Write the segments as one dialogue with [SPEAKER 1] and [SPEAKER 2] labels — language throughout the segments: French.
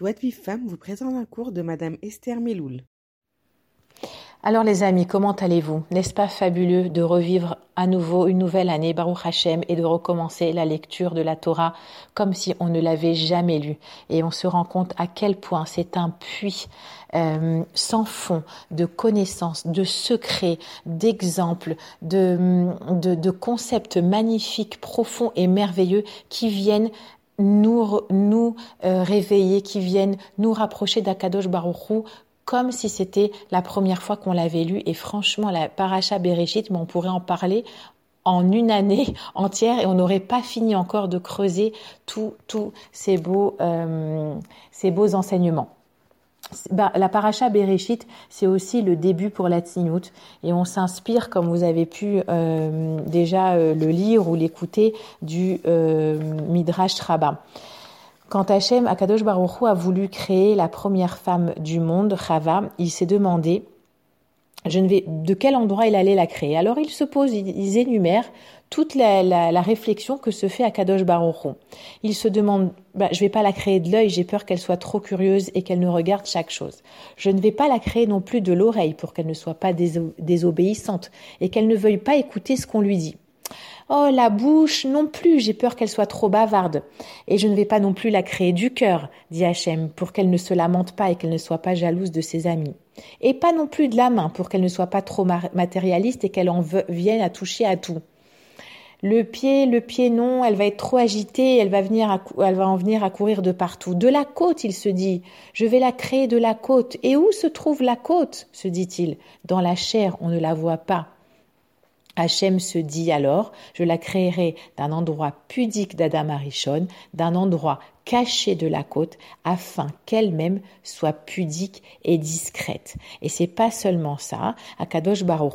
[SPEAKER 1] Joie de Vive Femme vous présente un cours de Madame Esther Meloul.
[SPEAKER 2] Alors les amis, comment allez-vous? N'est-ce pas fabuleux de revivre à nouveau une nouvelle année Baruch Hashem et de recommencer la lecture de la Torah comme si on ne l'avait jamais lu Et on se rend compte à quel point c'est un puits euh, sans fond de connaissances, de secrets, d'exemples, de, de, de concepts magnifiques, profonds et merveilleux qui viennent nous, euh, réveiller, qui viennent nous rapprocher d'Akadosh Baruchou comme si c'était la première fois qu'on l'avait lu. Et franchement, la Paracha Bereshit, mais on pourrait en parler en une année entière et on n'aurait pas fini encore de creuser tous ces euh, ces beaux enseignements. Bah, la paracha Bereshit, c'est aussi le début pour la Tzinout et on s'inspire, comme vous avez pu euh, déjà euh, le lire ou l'écouter, du euh, Midrash Rabbah. Quand Hachem, Akadosh Baruch Hu, a voulu créer la première femme du monde, Chava, il s'est demandé je ne vais, de quel endroit il allait la créer? Alors il se pose, ils énumèrent toute la, réflexion que se fait Akadosh Baruch Il se demande, bah, je vais pas la créer de l'œil, j'ai peur qu'elle soit trop curieuse et qu'elle ne regarde chaque chose. Je ne vais pas la créer non plus de l'oreille pour qu'elle ne soit pas désobéissante et qu'elle ne veuille pas écouter ce qu'on lui dit. Oh, la bouche non plus, j'ai peur qu'elle soit trop bavarde. Et je ne vais pas non plus la créer du cœur, dit Hachem, pour qu'elle ne se lamente pas et qu'elle ne soit pas jalouse de ses amis. Et pas non plus de la main, pour qu'elle ne soit pas trop matérialiste et qu'elle en vienne à toucher à tout. Le pied, le pied non, elle va être trop agitée, elle va en venir à courir de partout. De la côte, il se dit. Je vais la créer de la côte. Et où se trouve la côte? se dit-il. Dans la chair, on ne la voit pas. Hachem se dit alors, je la créerai d'un endroit pudique d'Adam Arishon, d'un endroit cachée de la côte afin qu'elle-même soit pudique et discrète. Et c'est pas seulement ça. Akadosh Baruch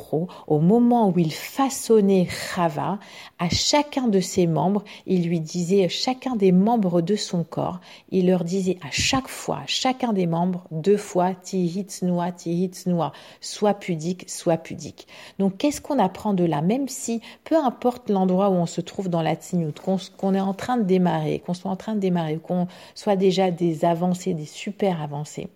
[SPEAKER 2] au moment où il façonnait Chava, à chacun de ses membres, il lui disait, chacun des membres de son corps, il leur disait à chaque fois, chacun des membres, deux fois, tihitsnoa, tihitsnoa, soit pudique, soit pudique. Donc qu'est-ce qu'on apprend de là? Même si, peu importe l'endroit où on se trouve dans la tzinout, qu'on est en train de démarrer, qu'on soit en train de démarrer, qu'on soit déjà des avancées, des super avancées.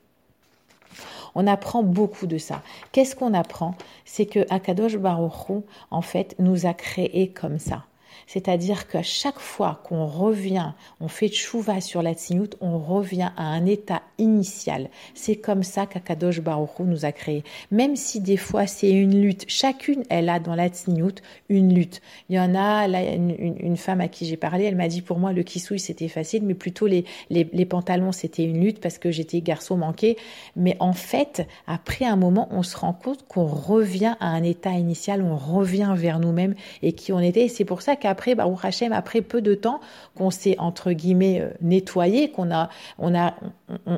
[SPEAKER 2] On apprend beaucoup de ça. Qu'est-ce qu'on apprend? C'est que Akadosh Baruch en fait, nous a créés comme ça. C'est-à-dire qu'à chaque fois qu'on revient, on fait tchouva sur la tzinout, on revient à un état initial. C'est comme ça qu'Akadosh Baruch nous a créé. Même si des fois c'est une lutte, chacune elle a dans la tzinout une lutte. Il y en a, là, une, femme à qui j'ai parlé, elle m'a dit pour moi le kissouille c'était facile, mais plutôt les, les, pantalons c'était une lutte parce que j'étais garçon manqué. Mais en fait, après un moment, on se rend compte qu'on revient à un état initial, on revient vers nous-mêmes et qui on était. C'est pour ça qu'après après, Baruch Hashem, après peu de temps qu'on s'est entre guillemets euh, nettoyé, qu'on a, on a,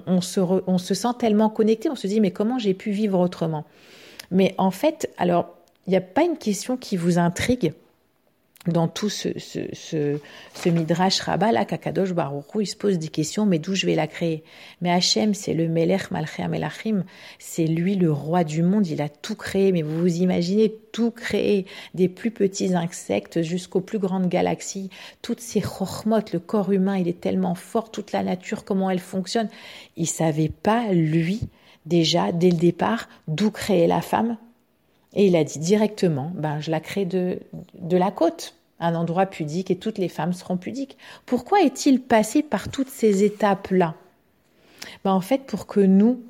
[SPEAKER 2] on, se on se sent tellement connecté, on se dit mais comment j'ai pu vivre autrement? Mais en fait, alors il n'y a pas une question qui vous intrigue? Dans tout ce, ce, ce, ce midrash rabbah là, Kakadosh Baruchou, il se pose des questions, mais d'où je vais la créer? Mais Hachem, c'est le Melech Malchei Melachim, c'est lui le roi du monde, il a tout créé, mais vous vous imaginez tout créer, des plus petits insectes jusqu'aux plus grandes galaxies, toutes ces chormot, le corps humain, il est tellement fort, toute la nature, comment elle fonctionne. Il savait pas, lui, déjà, dès le départ, d'où créer la femme et il a dit directement, ben, je la crée de, de la côte, un endroit pudique et toutes les femmes seront pudiques. Pourquoi est-il passé par toutes ces étapes-là? Ben, En fait, pour que nous,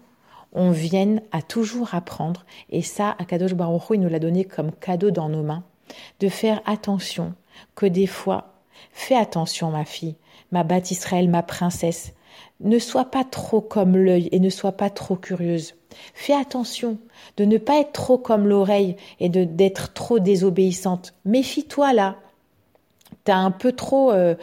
[SPEAKER 2] on vienne à toujours apprendre, et ça, Akadosh Baruch il nous l'a donné comme cadeau dans nos mains, de faire attention que des fois, fais attention ma fille, ma Israël, ma princesse, ne sois pas trop comme l'œil et ne sois pas trop curieuse. Fais attention de ne pas être trop comme l'oreille et de d'être trop désobéissante. Méfie-toi là. T'as un peu trop euh,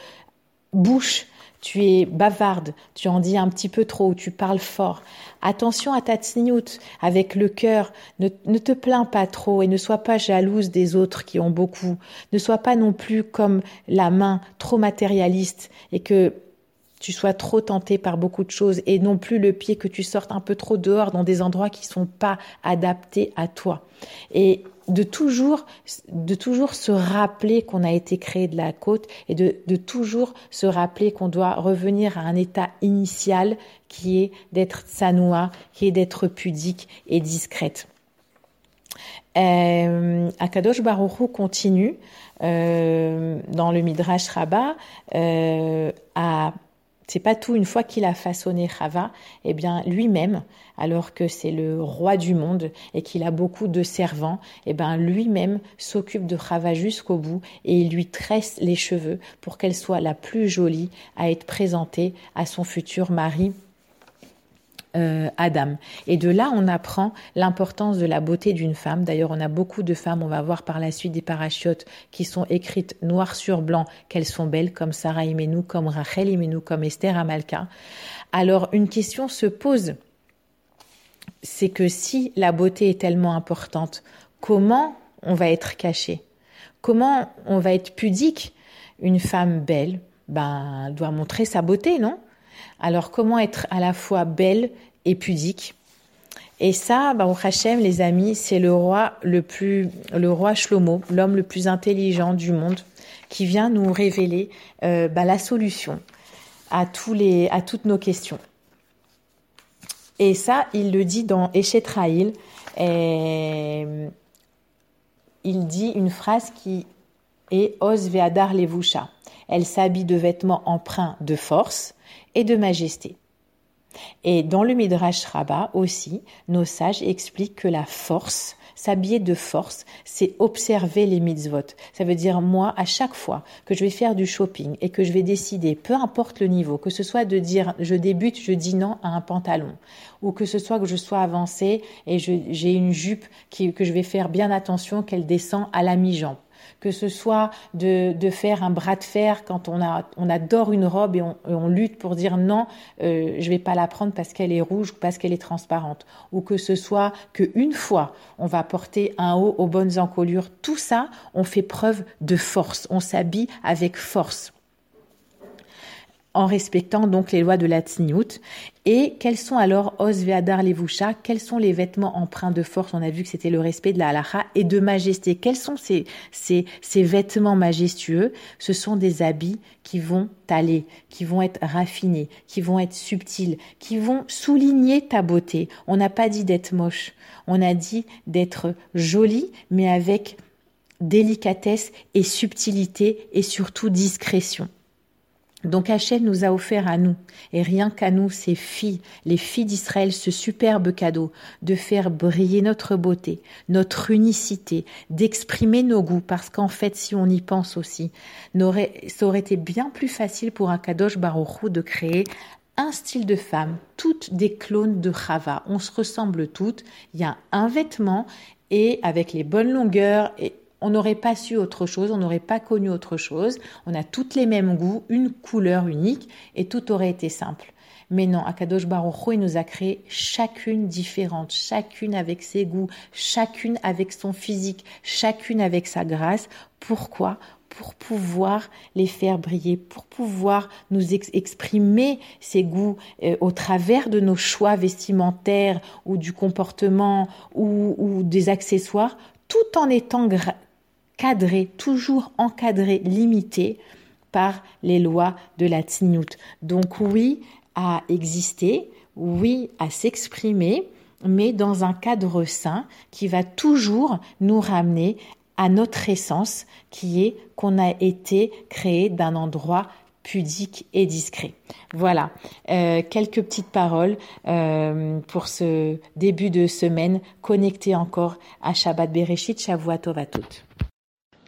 [SPEAKER 2] bouche, tu es bavarde, tu en dis un petit peu trop, tu parles fort. Attention à ta tsniout avec le cœur. Ne, ne te plains pas trop et ne sois pas jalouse des autres qui ont beaucoup. Ne sois pas non plus comme la main trop matérialiste et que tu sois trop tenté par beaucoup de choses et non plus le pied que tu sortes un peu trop dehors dans des endroits qui sont pas adaptés à toi. Et de toujours, de toujours se rappeler qu'on a été créé de la côte et de, de toujours se rappeler qu'on doit revenir à un état initial qui est d'être sanoua, qui est d'être pudique et discrète. Euh, Akadosh Baruch continue euh, dans le Midrash Rabbah euh, à c'est pas tout. Une fois qu'il a façonné Chava, eh bien lui-même, alors que c'est le roi du monde et qu'il a beaucoup de servants, eh bien lui-même s'occupe de Chava jusqu'au bout et il lui tresse les cheveux pour qu'elle soit la plus jolie à être présentée à son futur mari euh, Adam. Et de là, on apprend l'importance de la beauté d'une femme. D'ailleurs, on a beaucoup de femmes, on va voir par la suite des parachutes qui sont écrites noir sur blanc qu'elles sont belles, comme Sarah Imenou, comme Rachel Imenou, comme Esther Amalka. Alors, une question se pose. C'est que si la beauté est tellement importante, comment on va être caché Comment on va être pudique? Une femme belle, ben, doit montrer sa beauté, non? Alors comment être à la fois belle et pudique? Et ça, bah, Hachem, les amis, c'est le roi le plus, le roi Shlomo, l'homme le plus intelligent du monde, qui vient nous révéler euh, bah, la solution à toutes nos questions. Et ça, il le dit dans Eshetraïl. Et il dit une phrase qui est Os ve'adar levusha. Elle s'habille de vêtements empreints de force et de majesté. Et dans le Midrash Rabbah aussi, nos sages expliquent que la force, s'habiller de force, c'est observer les mitzvot. Ça veut dire moi, à chaque fois que je vais faire du shopping et que je vais décider, peu importe le niveau, que ce soit de dire je débute, je dis non à un pantalon, ou que ce soit que je sois avancée et j'ai une jupe que je vais faire bien attention qu'elle descend à la mi-jambe que ce soit de, faire un bras de fer quand on, adore une robe et on, on lutte pour dire non, euh, je vais pas la prendre parce qu'elle est rouge ou parce qu'elle est transparente, ou que ce soit qu'une fois on va porter un haut aux bonnes encolures, tout ça, on fait preuve de force, on s'habille avec force en respectant donc les lois de la tsniout. Et quels sont alors os ve'adar levusha Quels sont les vêtements empreints de force? On a vu que c'était le respect de la halacha et de majesté. Quels sont ces, ces, ces vêtements majestueux? Ce sont des habits qui vont t'aller, qui vont être raffinés, qui vont être subtils, qui vont souligner ta beauté. On n'a pas dit d'être moche, on a dit d'être joli, mais avec délicatesse et subtilité et surtout discrétion. Donc Hachem nous a offert à nous, et rien qu'à nous, ces filles, les filles d'Israël, ce superbe cadeau de faire briller notre beauté, notre unicité, d'exprimer nos goûts, parce qu'en fait, si on y pense aussi, ça aurait été bien plus facile pour un Kadosh Baruchou de créer un style de femme, toutes des clones de Chava. On se ressemble toutes. Il y a un vêtement et avec les bonnes longueurs et on n'aurait pas su autre chose, on n'aurait pas connu autre chose. On a toutes les mêmes goûts, une couleur unique et tout aurait été simple. Mais non, Akadosh Baruch il nous a créé chacune différente, chacune avec ses goûts, chacune avec son physique, chacune avec sa grâce. Pourquoi? Pour pouvoir les faire briller, pour pouvoir nous exprimer ces goûts euh, au travers de nos choix vestimentaires ou du comportement ou, ou des accessoires, tout en étant cadré, toujours encadré, limité par les lois de la tsniout. Donc oui à exister, oui à s'exprimer, mais dans un cadre sain qui va toujours nous ramener à notre essence qui est qu'on a été créé d'un endroit pudique et discret. Voilà, euh, quelques petites paroles euh, pour ce début de semaine connecté encore à Shabbat Bereshit, Shavuot toutes.